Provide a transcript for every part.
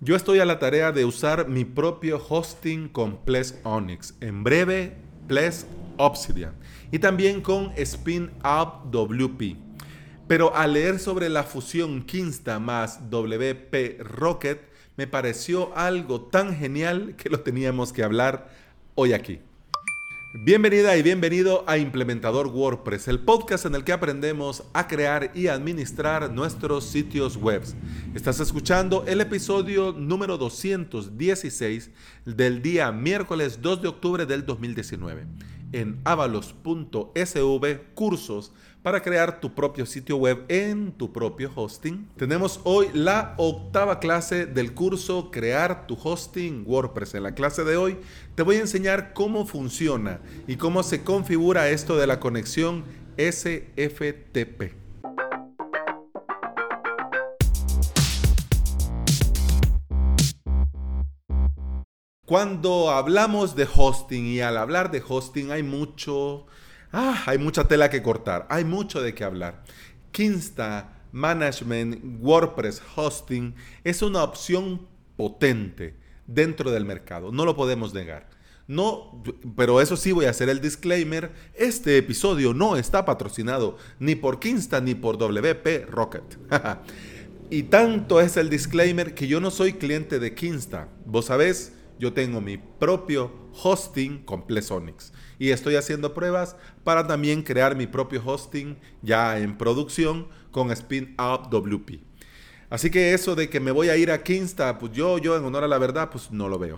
Yo estoy a la tarea de usar mi propio hosting con Ples Onyx, en breve Ples Obsidian y también con Spin Up WP. Pero al leer sobre la fusión Kinsta más WP Rocket, me pareció algo tan genial que lo teníamos que hablar hoy aquí. Bienvenida y bienvenido a Implementador WordPress, el podcast en el que aprendemos a crear y administrar nuestros sitios web. Estás escuchando el episodio número 216 del día miércoles 2 de octubre del 2019 en avalos.sv cursos para crear tu propio sitio web en tu propio hosting. Tenemos hoy la octava clase del curso Crear tu hosting WordPress. En la clase de hoy te voy a enseñar cómo funciona y cómo se configura esto de la conexión SFTP. Cuando hablamos de hosting y al hablar de hosting hay mucho, ah, hay mucha tela que cortar, hay mucho de qué hablar. Kinsta Management WordPress Hosting es una opción potente dentro del mercado, no lo podemos negar. No, pero eso sí voy a hacer el disclaimer, este episodio no está patrocinado ni por Kinsta ni por WP Rocket. y tanto es el disclaimer que yo no soy cliente de Kinsta. Vos sabés, yo tengo mi propio hosting con Plesonics y estoy haciendo pruebas para también crear mi propio hosting ya en producción con Spin Up WP. Así que eso de que me voy a ir a Kinsta, pues yo, yo en honor a la verdad, pues no lo veo.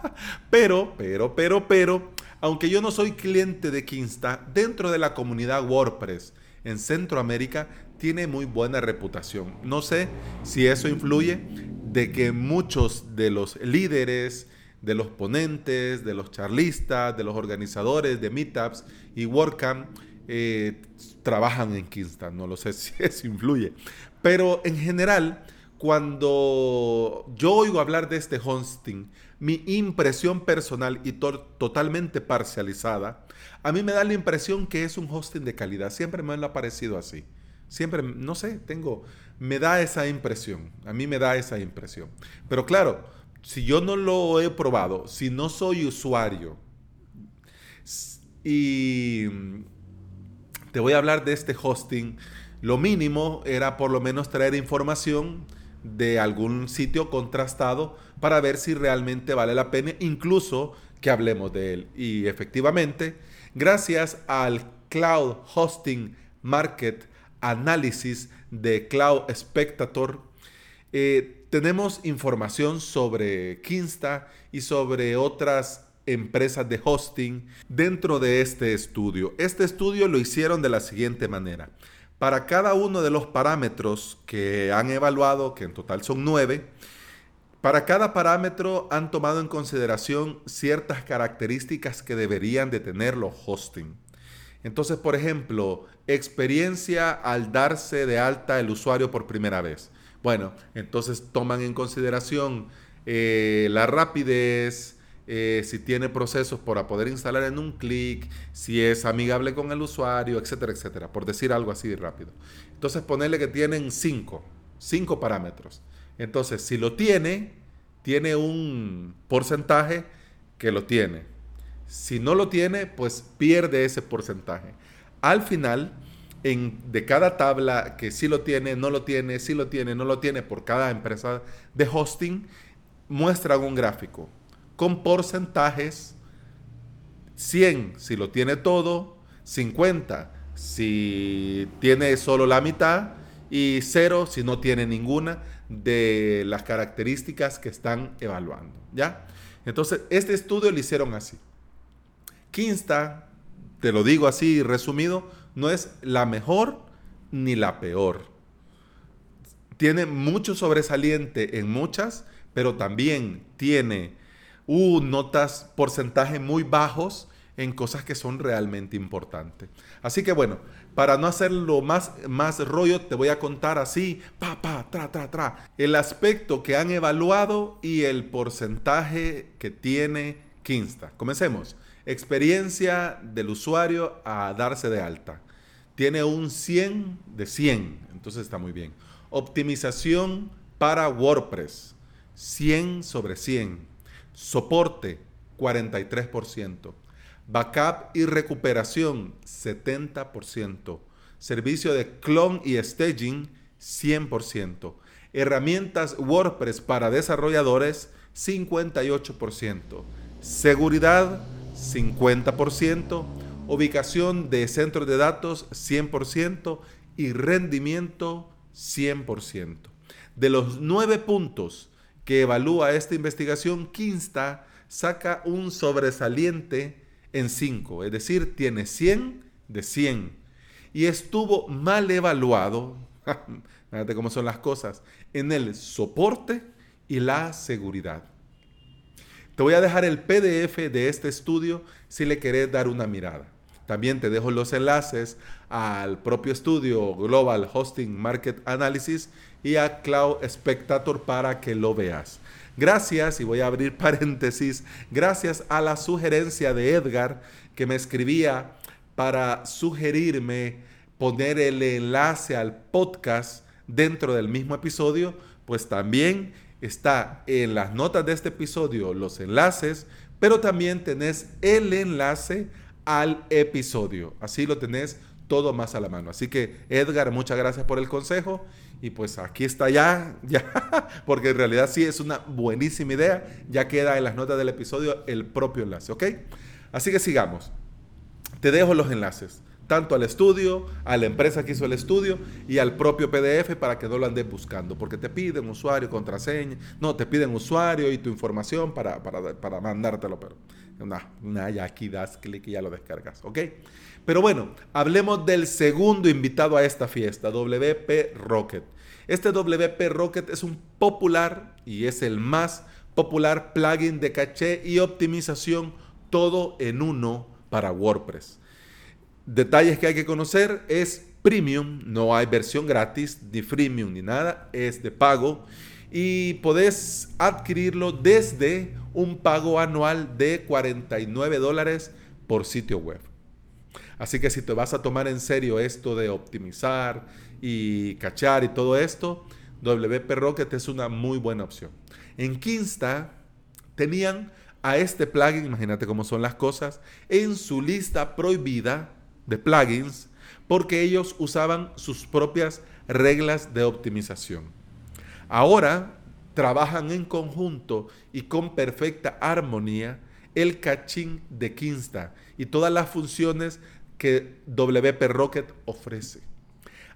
pero, pero, pero, pero, aunque yo no soy cliente de Kinsta, dentro de la comunidad WordPress en Centroamérica tiene muy buena reputación. No sé si eso influye de que muchos de los líderes, de los ponentes, de los charlistas, de los organizadores de meetups y WordCamp eh, trabajan en Kingston. No lo sé si eso influye. Pero en general, cuando yo oigo hablar de este hosting, mi impresión personal y totalmente parcializada, a mí me da la impresión que es un hosting de calidad. Siempre me ha parecido así. Siempre, no sé, tengo, me da esa impresión. A mí me da esa impresión. Pero claro, si yo no lo he probado, si no soy usuario, y te voy a hablar de este hosting, lo mínimo era por lo menos traer información de algún sitio contrastado para ver si realmente vale la pena, incluso que hablemos de él. Y efectivamente, gracias al Cloud Hosting Market Analysis de Cloud Spectator, eh, tenemos información sobre Kinsta y sobre otras empresas de hosting dentro de este estudio. Este estudio lo hicieron de la siguiente manera. Para cada uno de los parámetros que han evaluado, que en total son nueve, para cada parámetro han tomado en consideración ciertas características que deberían de tener los hosting. Entonces, por ejemplo, experiencia al darse de alta el usuario por primera vez. Bueno, entonces toman en consideración eh, la rapidez, eh, si tiene procesos para poder instalar en un clic, si es amigable con el usuario, etcétera, etcétera, por decir algo así rápido. Entonces ponerle que tienen cinco, cinco parámetros. Entonces, si lo tiene, tiene un porcentaje que lo tiene. Si no lo tiene, pues pierde ese porcentaje. Al final, de cada tabla que sí lo tiene, no lo tiene, sí lo tiene, no lo tiene por cada empresa de hosting, muestran un gráfico con porcentajes 100 si lo tiene todo, 50 si tiene solo la mitad y 0 si no tiene ninguna de las características que están evaluando, ¿ya? Entonces, este estudio lo hicieron así. Kinsta, te lo digo así resumido, no es la mejor ni la peor. Tiene mucho sobresaliente en muchas, pero también tiene uh, notas, porcentaje muy bajos en cosas que son realmente importantes. Así que bueno, para no hacerlo más, más rollo, te voy a contar así, pa, pa, tra, tra, tra, el aspecto que han evaluado y el porcentaje que tiene Kinsta. Comencemos. Experiencia del usuario a darse de alta tiene un 100 de 100, entonces está muy bien. Optimización para WordPress, 100 sobre 100. Soporte, 43%. Backup y recuperación, 70%. Servicio de clon y staging, 100%. Herramientas WordPress para desarrolladores, 58%. Seguridad, 50%. Ubicación de centros de datos, 100%. Y rendimiento, 100%. De los nueve puntos que evalúa esta investigación, Kinsta saca un sobresaliente en 5, es decir, tiene 100 de 100. Y estuvo mal evaluado, fíjate cómo son las cosas, en el soporte y la seguridad. Te voy a dejar el PDF de este estudio si le querés dar una mirada. También te dejo los enlaces al propio estudio Global Hosting Market Analysis y a Cloud Spectator para que lo veas. Gracias, y voy a abrir paréntesis, gracias a la sugerencia de Edgar que me escribía para sugerirme poner el enlace al podcast dentro del mismo episodio, pues también está en las notas de este episodio los enlaces, pero también tenés el enlace al episodio. Así lo tenés todo más a la mano. Así que Edgar, muchas gracias por el consejo. Y pues aquí está ya, ya, porque en realidad sí es una buenísima idea. Ya queda en las notas del episodio el propio enlace, ¿ok? Así que sigamos. Te dejo los enlaces, tanto al estudio, a la empresa que hizo el estudio y al propio PDF para que no lo andes buscando, porque te piden usuario, contraseña, no, te piden usuario y tu información para, para, para mandártelo, pero una, ya aquí das clic y ya lo descargas, ¿ok? Pero bueno, hablemos del segundo invitado a esta fiesta, WP Rocket. Este WP Rocket es un popular y es el más popular plugin de caché y optimización todo en uno para WordPress. Detalles que hay que conocer es premium, no hay versión gratis, ni freemium ni nada, es de pago y podés adquirirlo desde un pago anual de 49 dólares por sitio web. Así que si te vas a tomar en serio esto de optimizar y cachar y todo esto, WP Rocket es una muy buena opción. En Kinsta tenían a este plugin, imagínate cómo son las cosas, en su lista prohibida de plugins porque ellos usaban sus propias reglas de optimización. Ahora trabajan en conjunto y con perfecta armonía el cachín de Kinsta y todas las funciones que WP Rocket ofrece.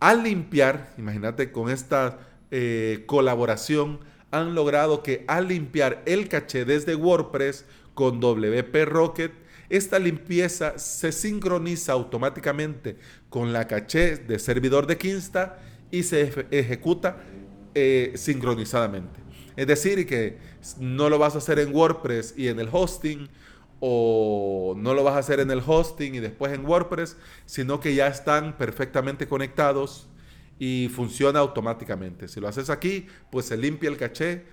Al limpiar, imagínate con esta eh, colaboración, han logrado que al limpiar el caché desde WordPress con WP Rocket, esta limpieza se sincroniza automáticamente con la caché de servidor de Kinsta y se ejecuta eh, sincronizadamente. Es decir, que no lo vas a hacer en WordPress y en el hosting, o no lo vas a hacer en el hosting y después en WordPress, sino que ya están perfectamente conectados y funciona automáticamente. Si lo haces aquí, pues se limpia el caché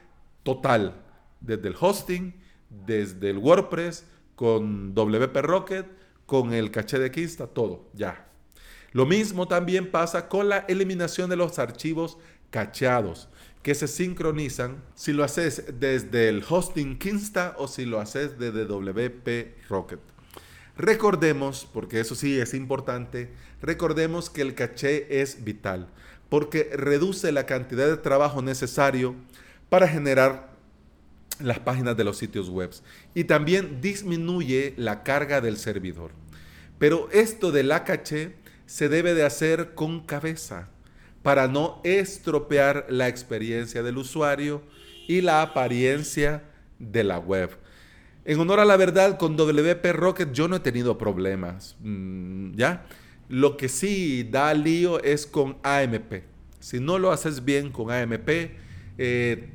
total, desde el hosting, desde el WordPress, con WP Rocket, con el caché de Kinsta, todo, ya. Lo mismo también pasa con la eliminación de los archivos cacheados que se sincronizan si lo haces desde el hosting Kinsta o si lo haces desde WP Rocket. Recordemos, porque eso sí es importante, recordemos que el caché es vital, porque reduce la cantidad de trabajo necesario para generar las páginas de los sitios web y también disminuye la carga del servidor. Pero esto de la caché se debe de hacer con cabeza para no estropear la experiencia del usuario y la apariencia de la web. En honor a la verdad, con WP Rocket yo no he tenido problemas, mm, ¿ya? Lo que sí da lío es con AMP. Si no lo haces bien con AMP, eh,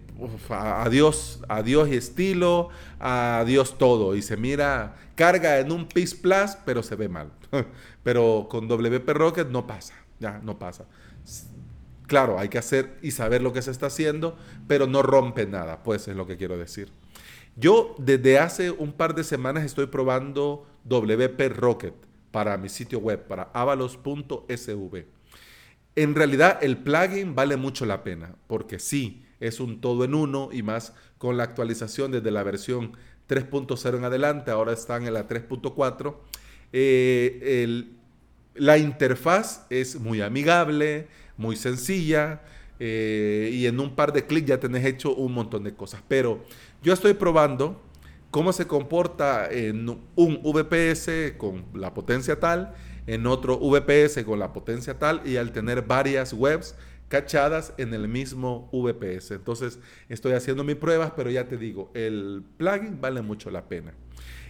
adiós, adiós y estilo, adiós todo. Y se mira, carga en un PIS Plus, pero se ve mal. pero con WP Rocket no pasa, ya, no pasa. Claro, hay que hacer y saber lo que se está haciendo, pero no rompe nada, pues es lo que quiero decir. Yo desde hace un par de semanas estoy probando WP Rocket para mi sitio web, para avalos.sv. En realidad el plugin vale mucho la pena, porque sí, es un todo en uno y más con la actualización desde la versión 3.0 en adelante, ahora están en la 3.4. Eh, la interfaz es muy amigable, muy sencilla eh, y en un par de clics ya tenés hecho un montón de cosas. Pero yo estoy probando cómo se comporta en un VPS con la potencia tal, en otro VPS con la potencia tal y al tener varias webs cachadas en el mismo VPS. Entonces estoy haciendo mis pruebas, pero ya te digo, el plugin vale mucho la pena.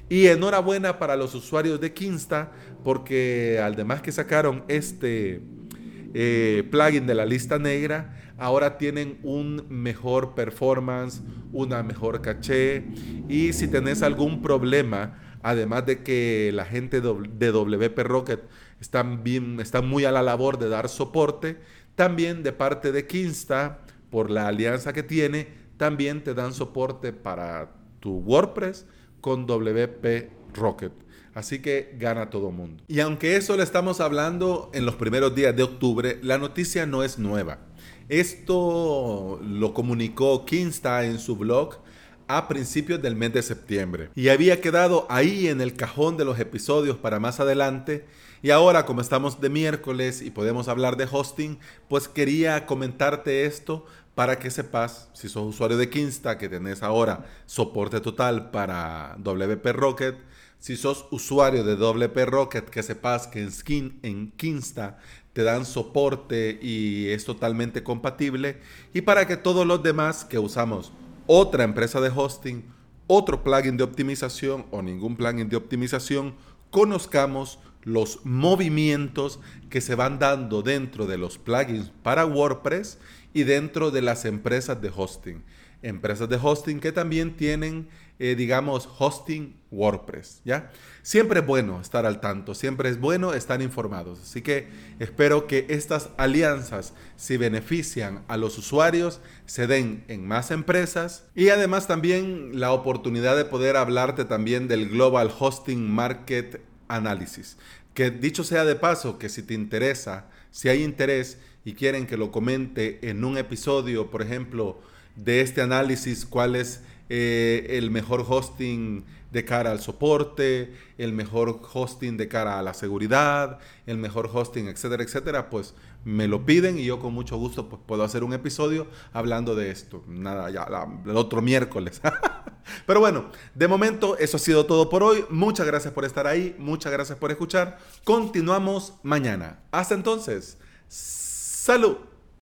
Y enhorabuena para los usuarios de Kinsta, porque además que sacaron este eh, plugin de la lista negra, ahora tienen un mejor performance, una mejor caché. Y si tenés algún problema, además de que la gente de WP Rocket están, bien, están muy a la labor de dar soporte, también de parte de Kinsta, por la alianza que tiene, también te dan soporte para tu WordPress con WP Rocket. Así que gana todo mundo. Y aunque eso le estamos hablando en los primeros días de octubre, la noticia no es nueva. Esto lo comunicó Kinsta en su blog a principios del mes de septiembre. Y había quedado ahí en el cajón de los episodios para más adelante. Y ahora como estamos de miércoles y podemos hablar de hosting, pues quería comentarte esto para que sepas, si sos usuario de Kinsta, que tenés ahora soporte total para WP Rocket. Si sos usuario de WP Rocket, que sepas que en, Skin, en Kinsta te dan soporte y es totalmente compatible. Y para que todos los demás que usamos otra empresa de hosting, otro plugin de optimización o ningún plugin de optimización, conozcamos los movimientos que se van dando dentro de los plugins para WordPress y dentro de las empresas de hosting. Empresas de hosting que también tienen eh, digamos, hosting WordPress, ¿ya? Siempre es bueno estar al tanto, siempre es bueno estar informados. Así que espero que estas alianzas, si benefician a los usuarios, se den en más empresas y además también la oportunidad de poder hablarte también del Global Hosting Market Analysis. Que dicho sea de paso, que si te interesa, si hay interés y quieren que lo comente en un episodio, por ejemplo, de este análisis, cuál es eh, el mejor hosting de cara al soporte, el mejor hosting de cara a la seguridad, el mejor hosting, etcétera, etcétera, pues me lo piden y yo con mucho gusto pues, puedo hacer un episodio hablando de esto. Nada, ya el otro miércoles. Pero bueno, de momento eso ha sido todo por hoy. Muchas gracias por estar ahí, muchas gracias por escuchar. Continuamos mañana. Hasta entonces, salud.